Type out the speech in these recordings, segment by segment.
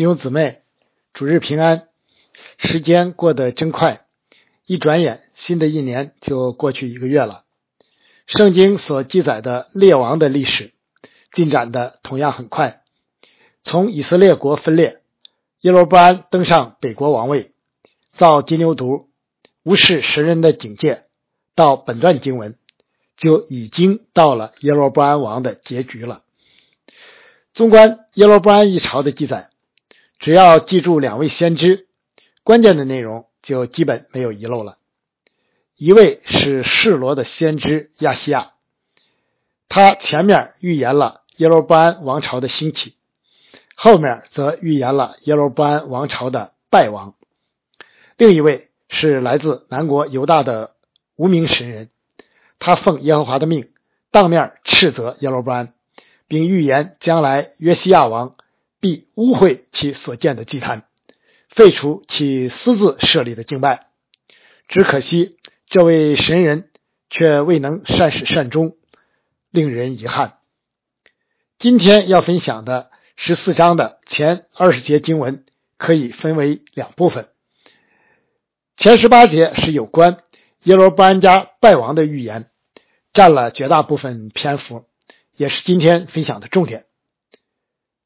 弟兄姊妹，主日平安！时间过得真快，一转眼，新的一年就过去一个月了。圣经所记载的列王的历史进展的同样很快，从以色列国分裂，耶罗波安登上北国王位，造金牛犊，无视神人的警戒，到本段经文就已经到了耶罗波安王的结局了。纵观耶罗波安一朝的记载，只要记住两位先知，关键的内容就基本没有遗漏了。一位是示罗的先知亚西亚，他前面预言了耶罗波安王朝的兴起，后面则预言了耶罗波安王朝的败亡。另一位是来自南国犹大的无名神人，他奉耶和华的命，当面斥责耶罗波安。并预言将来约西亚王必污秽其所建的祭坛，废除其私自设立的敬拜。只可惜这位神人却未能善始善终，令人遗憾。今天要分享的十四章的前二十节经文可以分为两部分。前十八节是有关耶罗波安家败亡的预言，占了绝大部分篇幅。也是今天分享的重点。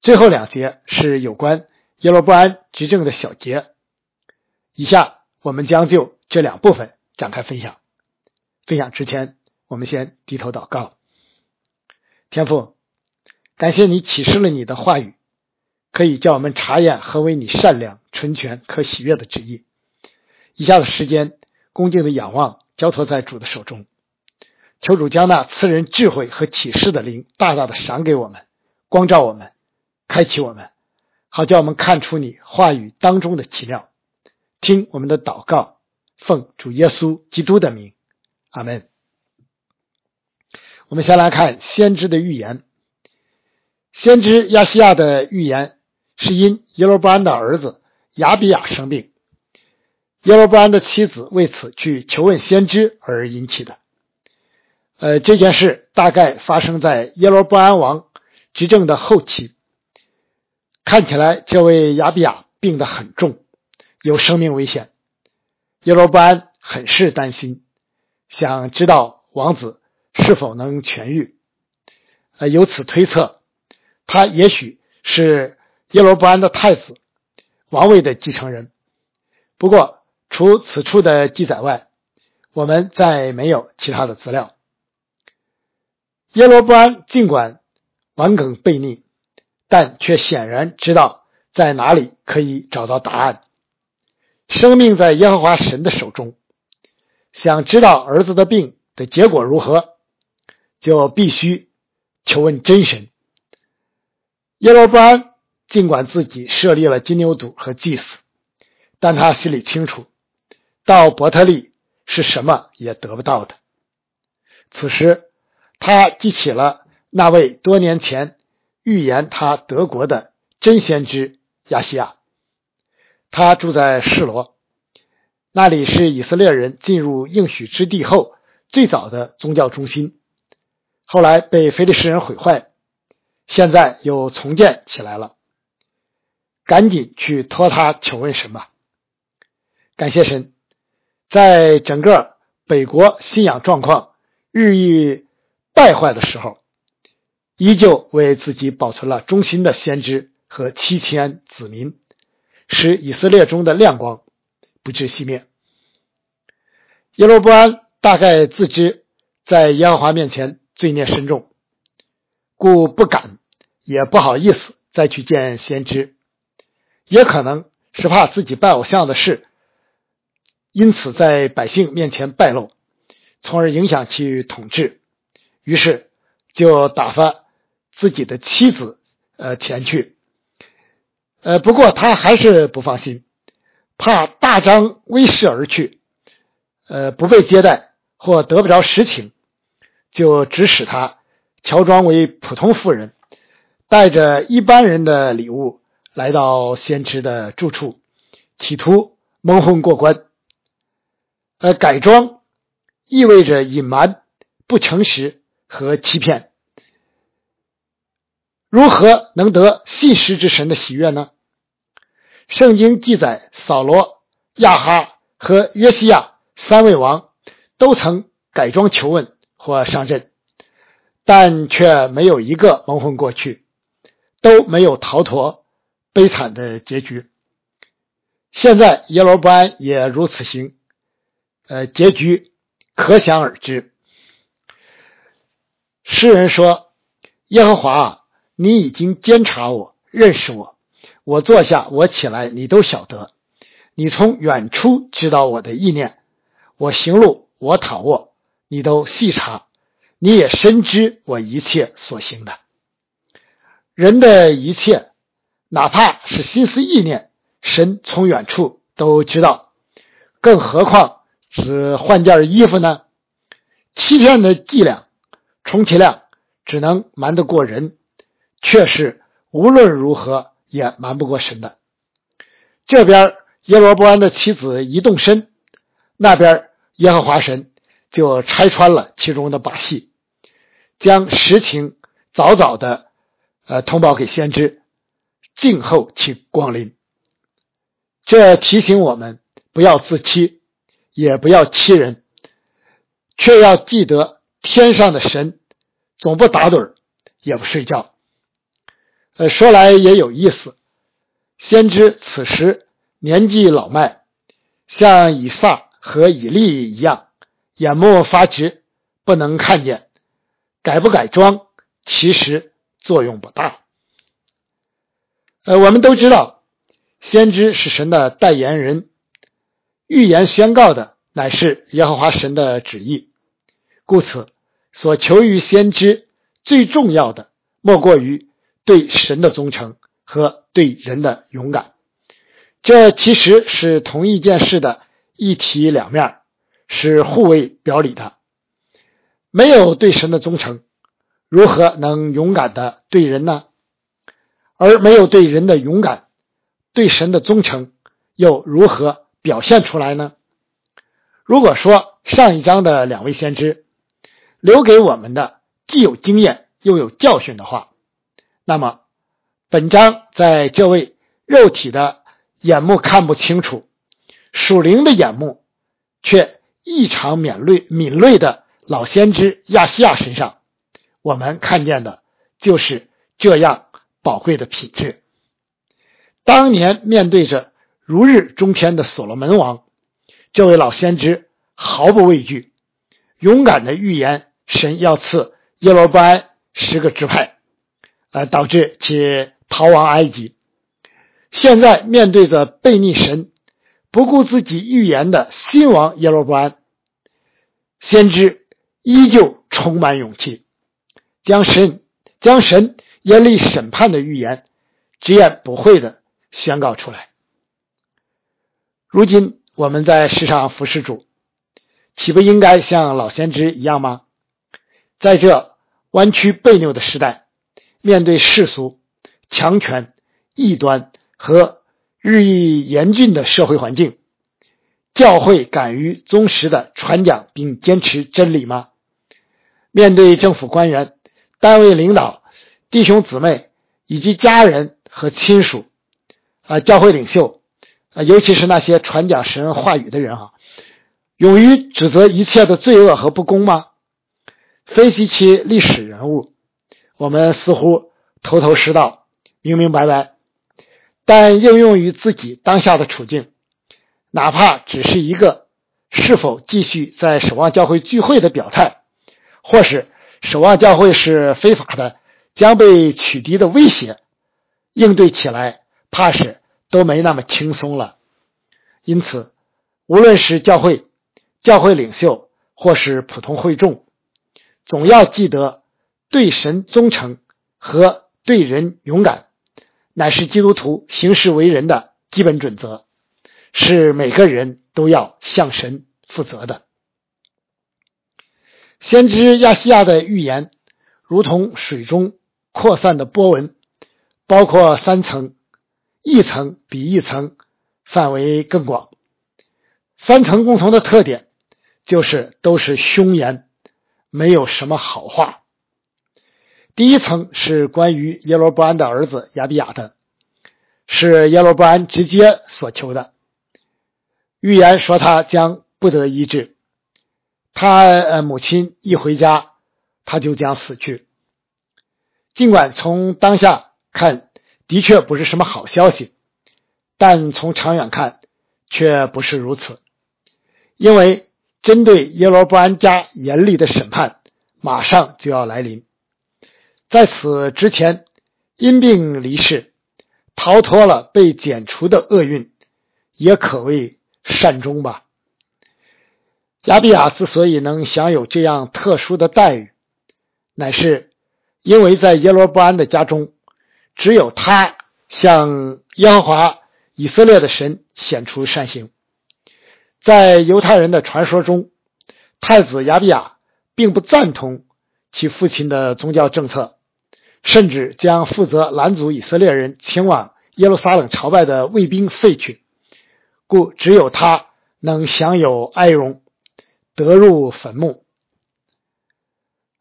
最后两节是有关耶罗波安执政的小节。以下我们将就这两部分展开分享。分享之前，我们先低头祷告。天父，感谢你启示了你的话语，可以叫我们查验何为你善良、纯全、可喜悦的旨意。以下的时间，恭敬的仰望，交托在主的手中。求主将那赐人智慧和启示的灵大大的赏给我们，光照我们，开启我们，好叫我们看出你话语当中的奇妙。听我们的祷告，奉主耶稣基督的名，阿门。我们先来看先知的预言。先知亚西亚的预言是因耶罗波安的儿子亚比亚生病，耶罗波安的妻子为此去求问先知而引起的。呃，这件事大概发生在耶罗波安王执政的后期。看起来，这位亚比亚病得很重，有生命危险。耶罗波安很是担心，想知道王子是否能痊愈。呃，由此推测，他也许是耶罗波安的太子，王位的继承人。不过，除此处的记载外，我们再没有其他的资料。耶罗波安尽管顽梗悖逆，但却显然知道在哪里可以找到答案。生命在耶和华神的手中，想知道儿子的病的结果如何，就必须求问真神。耶罗波安尽管自己设立了金牛犊和祭司，但他心里清楚，到伯特利是什么也得不到的。此时。他记起了那位多年前预言他德国的真先知亚西亚。他住在示罗，那里是以色列人进入应许之地后最早的宗教中心，后来被非利士人毁坏，现在又重建起来了。赶紧去托他求问神吧。感谢神，在整个北国信仰状况日益。败坏的时候，依旧为自己保存了忠心的先知和七千子民，使以色列中的亮光不致熄灭。耶罗波安大概自知在耶和华面前罪孽深重，故不敢也不好意思再去见先知，也可能是怕自己拜偶像的事，因此在百姓面前败露，从而影响其统治。于是就打发自己的妻子呃前去，呃不过他还是不放心，怕大张威势而去，呃不被接待或得不着实情，就指使他乔装为普通妇人，带着一般人的礼物来到先知的住处，企图蒙混过关。呃改装意味着隐瞒、不诚实。和欺骗，如何能得信实之神的喜悦呢？圣经记载，扫罗、亚哈和约西亚三位王都曾改装求问或上阵，但却没有一个蒙混过去，都没有逃脱悲惨的结局。现在耶罗伯安也如此行，呃，结局可想而知。诗人说：“耶和华，你已经监察我，认识我。我坐下，我起来，你都晓得。你从远处知道我的意念。我行路，我躺卧，你都细察。你也深知我一切所行的。人的一切，哪怕是心思意念，神从远处都知道。更何况只换件衣服呢？欺骗的伎俩。”充其量只能瞒得过人，却是无论如何也瞒不过神的。这边耶罗波安的妻子一动身，那边耶和华神就拆穿了其中的把戏，将实情早早的呃通报给先知，静候其光临。这提醒我们不要自欺，也不要欺人，却要记得。天上的神总不打盹也不睡觉。呃，说来也有意思，先知此时年纪老迈，像以撒和以利一样，眼目发直，不能看见，改不改装，其实作用不大。呃，我们都知道，先知是神的代言人，预言宣告的乃是耶和华神的旨意，故此。所求于先知最重要的，莫过于对神的忠诚和对人的勇敢。这其实是同一件事的一体两面，是互为表里的。没有对神的忠诚，如何能勇敢的对人呢？而没有对人的勇敢，对神的忠诚又如何表现出来呢？如果说上一章的两位先知，留给我们的既有经验又有教训的话，那么本章在这位肉体的眼目看不清楚，属灵的眼目却异常敏锐敏锐的老先知亚西亚身上，我们看见的就是这样宝贵的品质。当年面对着如日中天的所罗门王，这位老先知毫不畏惧，勇敢的预言。神要赐耶罗波安十个支派，呃，导致其逃亡埃及。现在面对着背逆神、不顾自己预言的新王耶罗波安，先知依旧充满勇气，将神将神严厉审判的预言直言不讳的宣告出来。如今我们在世上服侍主，岂不应该像老先知一样吗？在这弯曲背扭的时代，面对世俗、强权、异端和日益严峻的社会环境，教会敢于忠实的传讲并坚持真理吗？面对政府官员、单位领导、弟兄姊妹以及家人和亲属，啊，教会领袖，啊，尤其是那些传讲神话语的人啊，勇于指责一切的罪恶和不公吗？分析其历史人物，我们似乎头头是道、明明白白，但应用于自己当下的处境，哪怕只是一个是否继续在守望教会聚会的表态，或是守望教会是非法的、将被取缔的威胁，应对起来怕是都没那么轻松了。因此，无论是教会、教会领袖，或是普通会众，总要记得，对神忠诚和对人勇敢，乃是基督徒行事为人的基本准则，是每个人都要向神负责的。先知亚西亚的预言，如同水中扩散的波纹，包括三层，一层比一层范围更广。三层共同的特点，就是都是凶言。没有什么好话。第一层是关于耶罗波安的儿子亚比亚的，是耶罗波安直接所求的。预言说他将不得医治，他呃母亲一回家，他就将死去。尽管从当下看的确不是什么好消息，但从长远看却不是如此，因为针对耶罗波安家严厉的审判马上就要来临。在此之前，因病离世，逃脱了被剪除的厄运，也可谓善终吧。亚比亚之所以能享有这样特殊的待遇，乃是。因为在耶罗波安的家中，只有他向耶和华以色列的神显出善行。在犹太人的传说中，太子亚比亚并不赞同其父亲的宗教政策，甚至将负责拦阻以色列人前往耶路撒冷朝拜的卫兵废去，故只有他能享有哀荣，得入坟墓。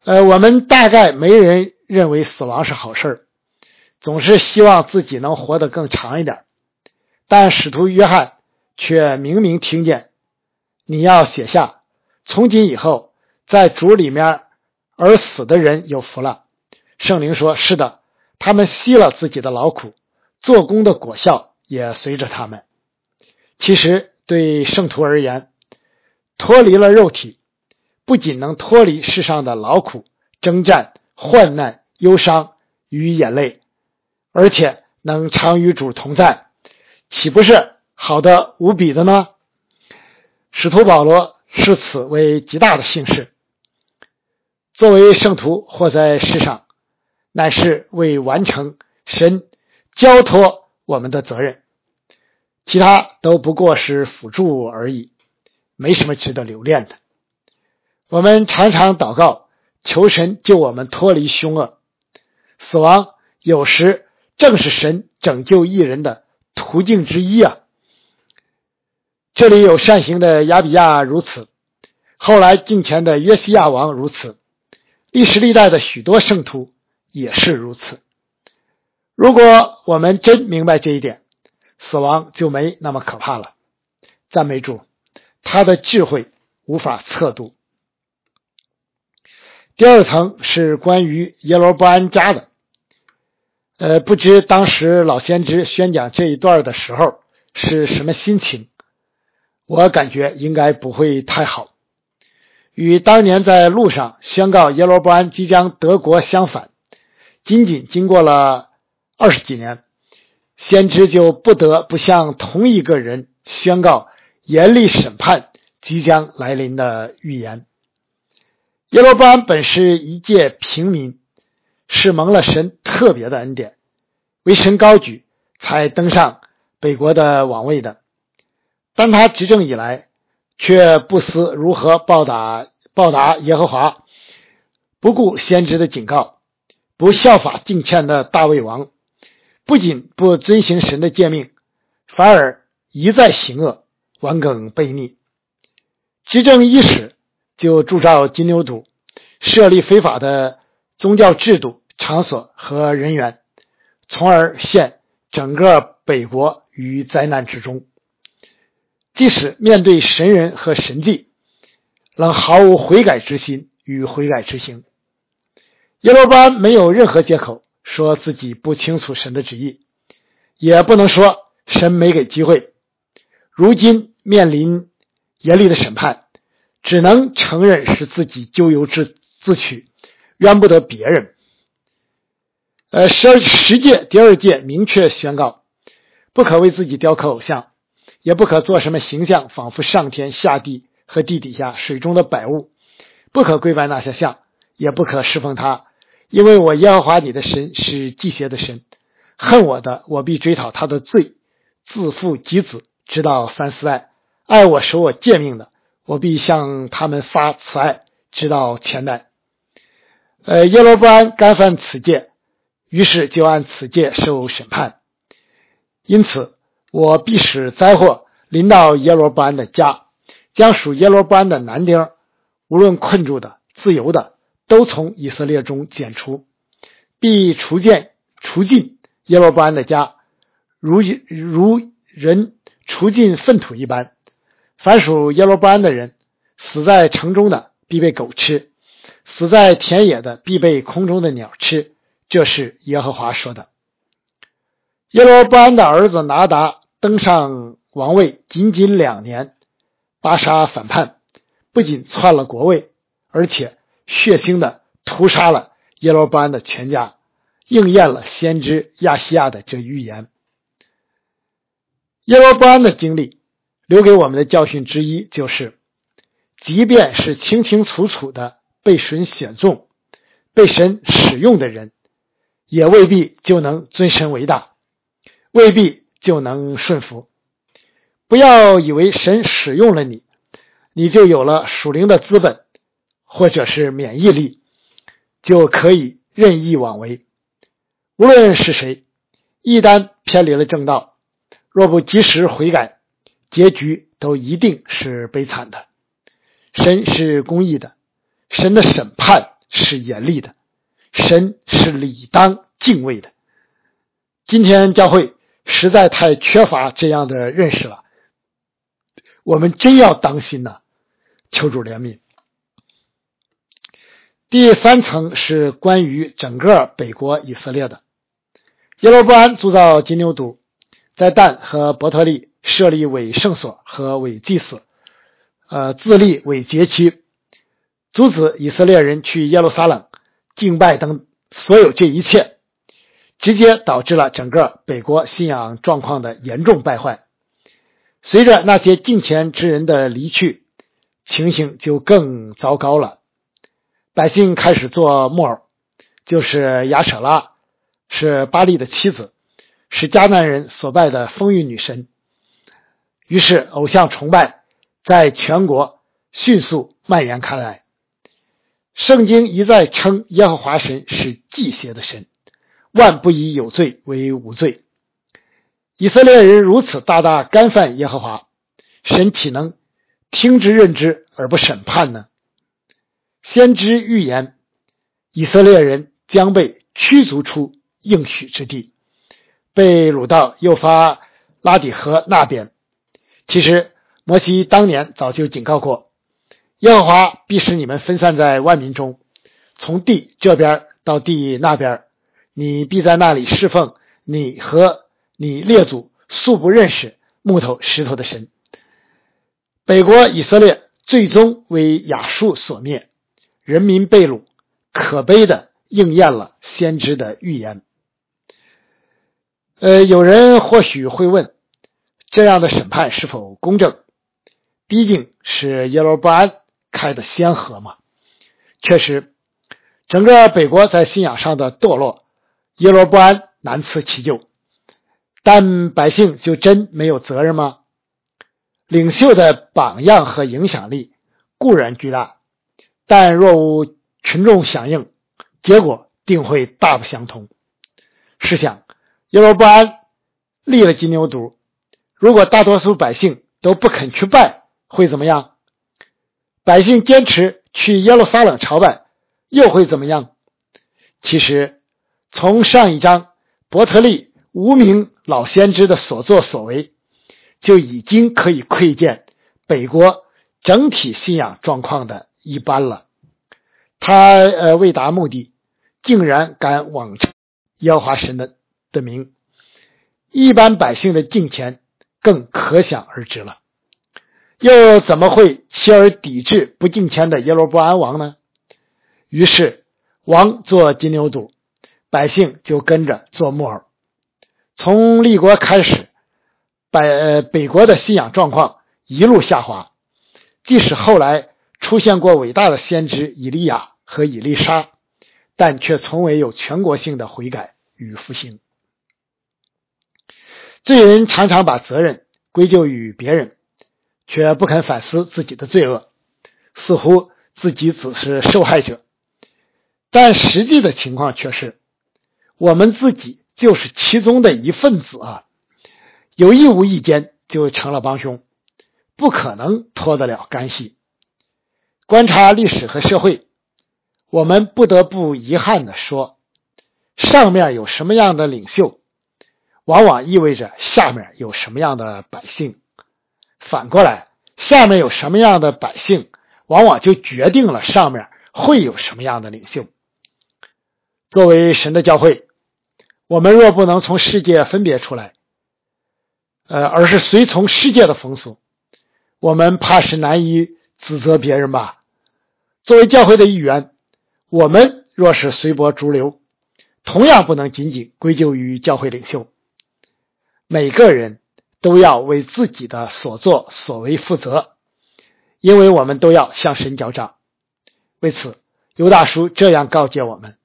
呃，我们大概没人。认为死亡是好事总是希望自己能活得更长一点。但使徒约翰却明明听见，你要写下：从今以后，在主里面而死的人有福了。圣灵说：“是的，他们吸了自己的劳苦，做工的果效也随着他们。”其实，对圣徒而言，脱离了肉体，不仅能脱离世上的劳苦征战。患难、忧伤与眼泪，而且能常与主同在，岂不是好的无比的呢？使徒保罗视此为极大的幸事。作为圣徒活在世上，乃是为完成神交托我们的责任，其他都不过是辅助而已，没什么值得留恋的。我们常常祷告。求神救我们脱离凶恶，死亡有时正是神拯救一人的途径之一啊！这里有善行的亚比亚如此，后来敬虔的约西亚王如此，历史历代的许多圣徒也是如此。如果我们真明白这一点，死亡就没那么可怕了。赞美主，他的智慧无法测度。第二层是关于耶罗波安家的，呃，不知当时老先知宣讲这一段的时候是什么心情？我感觉应该不会太好。与当年在路上宣告耶罗波安即将德国相反，仅仅经过了二十几年，先知就不得不向同一个人宣告严厉审判即将来临的预言。耶罗波安本是一介平民，是蒙了神特别的恩典，为神高举，才登上北国的王位的。当他执政以来，却不思如何报答报答耶和华，不顾先知的警告，不效法敬虔的大卫王，不仅不遵行神的诫命，反而一再行恶，顽梗悖逆。执政伊始。就铸造金牛犊，设立非法的宗教制度、场所和人员，从而陷整个北国于灾难之中。即使面对神人和神迹，仍毫无悔改之心与悔改之行。耶罗班没有任何借口说自己不清楚神的旨意，也不能说神没给机会。如今面临严厉的审判。只能承认是自己咎由自自取，怨不得别人。呃，十二十届第二届明确宣告，不可为自己雕刻偶像，也不可做什么形象，仿佛上天下地和地底下水中的百物，不可跪拜那些像，也不可侍奉他，因为我耶和华你的神是祭邪的神，恨我的，我必追讨他的罪，自父及子，直到三四代；爱我守我诫命的。我必向他们发慈爱，直到千代。呃，耶罗波安干犯此戒，于是就按此戒受审判。因此，我必使灾祸临到耶罗波安的家，将属耶罗波安的男丁，无论困住的、自由的，都从以色列中剪除，必除见除尽耶罗波安的家，如如人除尽粪土一般。凡属耶罗波安的人，死在城中的必被狗吃，死在田野的必被空中的鸟吃。这是耶和华说的。耶罗波安的儿子拿达登上王位仅仅两年，巴沙反叛，不仅篡了国位，而且血腥的屠杀了耶罗波安的全家，应验了先知亚西亚的这预言。耶罗波安的经历留给我们的教训之一就是，即便是清清楚楚的被神选中、被神使用的人，也未必就能尊神为大。未必就能顺服。不要以为神使用了你，你就有了属灵的资本，或者是免疫力，就可以任意妄为。无论是谁，一旦偏离了正道，若不及时悔改，结局都一定是悲惨的。神是公义的，神的审判是严厉的，神是理当敬畏的。今天教会。实在太缺乏这样的认识了，我们真要当心呐！求主怜悯。第三层是关于整个北国以色列的。耶罗波安铸造金牛犊，在但和伯特利设立伪圣所和伪祭司，呃，自立伪节期，阻止以色列人去耶路撒冷敬拜等所有这一切。直接导致了整个北国信仰状况的严重败坏。随着那些敬虔之人的离去，情形就更糟糕了。百姓开始做木偶，就是亚舍拉，是巴利的妻子，是迦南人所拜的风韵女神。于是，偶像崇拜在全国迅速蔓延开来。圣经一再称耶和华神是祭邪的神。万不以有罪为无罪。以色列人如此大大干犯耶和华，神岂能听之任之而不审判呢？先知预言，以色列人将被驱逐出应许之地，被掳到幼发拉底河那边。其实摩西当年早就警告过，耶和华必使你们分散在万民中，从地这边到地那边。你必在那里侍奉你和你列祖素不认识木头石头的神。北国以色列最终为亚述所灭，人民被掳，可悲的应验了先知的预言。呃，有人或许会问，这样的审判是否公正？毕竟是耶罗波安开的先河嘛。确实，整个北国在信仰上的堕落。耶罗波安难辞其咎，但百姓就真没有责任吗？领袖的榜样和影响力固然巨大，但若无群众响应，结果定会大不相同。试想，耶罗波安立了金牛犊，如果大多数百姓都不肯去拜，会怎么样？百姓坚持去耶路撒冷朝拜，又会怎么样？其实。从上一章伯特利无名老先知的所作所为，就已经可以窥见北国整体信仰状况的一般了。他呃为达目的，竟然敢妄称耶和华神的的名，一般百姓的敬虔更可想而知了。又怎么会弃而抵制不敬虔的耶罗波安王呢？于是王做金牛犊。百姓就跟着做木偶。从立国开始，北北国的信仰状况一路下滑。即使后来出现过伟大的先知以利亚和以利沙，但却从未有全国性的悔改与复兴。罪人常常把责任归咎于别人，却不肯反思自己的罪恶，似乎自己只是受害者。但实际的情况却是。我们自己就是其中的一份子啊，有意无意间就成了帮凶，不可能脱得了干系。观察历史和社会，我们不得不遗憾的说，上面有什么样的领袖，往往意味着下面有什么样的百姓；反过来，下面有什么样的百姓，往往就决定了上面会有什么样的领袖。作为神的教会，我们若不能从世界分别出来，呃，而是随从世界的风俗，我们怕是难以指责别人吧。作为教会的一员，我们若是随波逐流，同样不能仅仅归咎于教会领袖。每个人都要为自己的所作所为负责，因为我们都要向神交账。为此，尤大叔这样告诫我们：“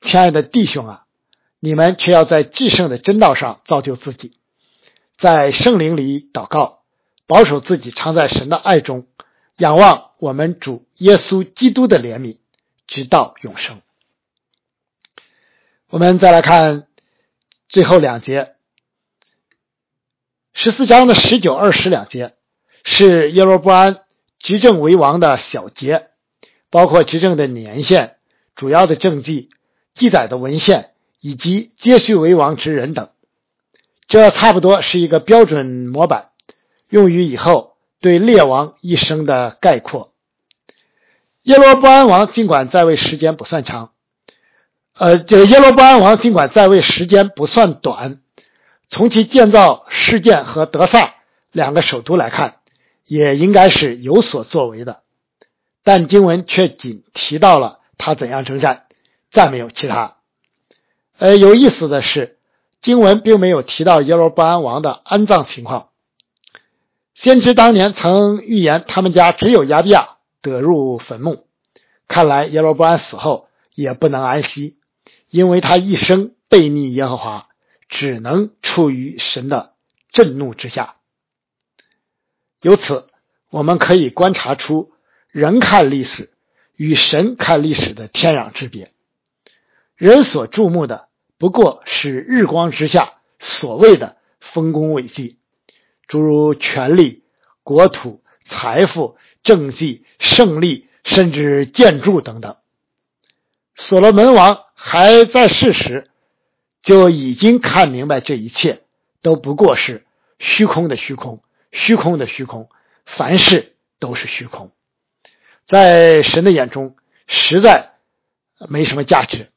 亲爱的弟兄啊，你们却要在至圣的真道上造就自己，在圣灵里祷告，保守自己常在神的爱中。”仰望我们主耶稣基督的怜悯，直到永生。我们再来看最后两节，十四章的十九、二十两节是耶罗波安执政为王的小节，包括执政的年限、主要的政绩、记载的文献以及接续为王之人等。这差不多是一个标准模板，用于以后。对列王一生的概括。耶罗波安王尽管在位时间不算长，呃，这个耶罗波安王尽管在位时间不算短，从其建造事件和德萨两个首都来看，也应该是有所作为的。但经文却仅提到了他怎样征战，再没有其他。呃，有意思的是，经文并没有提到耶罗波安王的安葬情况。先知当年曾预言，他们家只有亚比亚得入坟墓。看来耶罗波安死后也不能安息，因为他一生背逆耶和华，只能处于神的震怒之下。由此，我们可以观察出人看历史与神看历史的天壤之别。人所注目的不过是日光之下所谓的丰功伟绩。诸如权力、国土、财富、政绩、胜利，甚至建筑等等。所罗门王还在世时，就已经看明白这一切都不过是虚空的虚空，虚空的虚空，凡事都是虚空，在神的眼中实在没什么价值。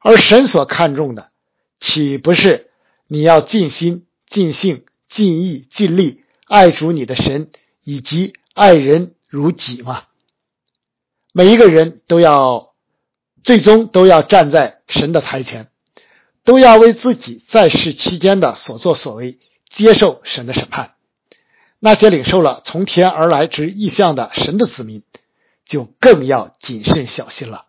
而神所看重的，岂不是你要尽心尽性？尽意尽力爱主你的神，以及爱人如己吗？每一个人都要最终都要站在神的台前，都要为自己在世期间的所作所为接受神的审判。那些领受了从天而来之意象的神的子民，就更要谨慎小心了，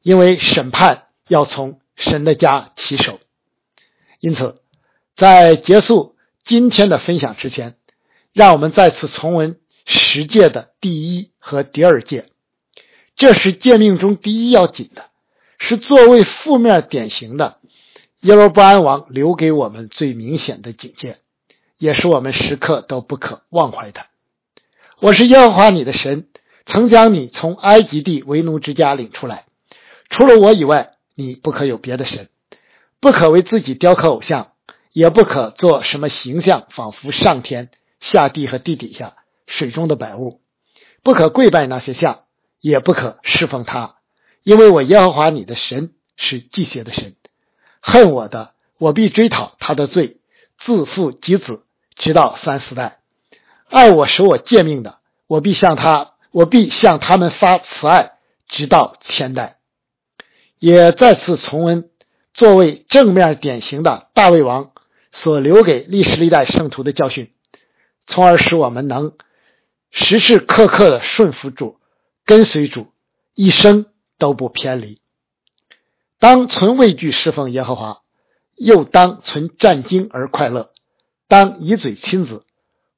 因为审判要从神的家起手。因此，在结束。今天的分享之前，让我们再次重温十诫的第一和第二诫。这是诫命中第一要紧的，是作为负面典型的耶罗波安王留给我们最明显的警戒，也是我们时刻都不可忘怀的。我是耶和华你的神，曾将你从埃及地为奴之家领出来。除了我以外，你不可有别的神，不可为自己雕刻偶像。也不可做什么形象，仿佛上天下地和地底下水中的百物，不可跪拜那些像，也不可侍奉他，因为我耶和华你的神是祭邪的神，恨我的，我必追讨他的罪，自父及子，直到三四代；爱我使我诫命的，我必向他，我必向他们发慈爱，直到千代。也再次重温作为正面典型的大卫王。所留给历史历代圣徒的教训，从而使我们能时时刻刻的顺服主、跟随主，一生都不偏离。当存畏惧侍奉耶和华，又当存战惊而快乐。当以嘴亲子，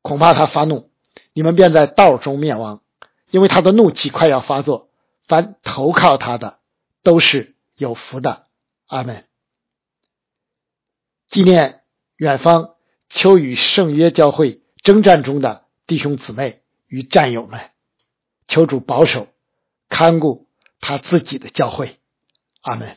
恐怕他发怒，你们便在道中灭亡，因为他的怒气快要发作。凡投靠他的，都是有福的。阿门。纪念。远方秋雨圣约教会征战中的弟兄姊妹与战友们，求主保守看顾他自己的教会，阿门。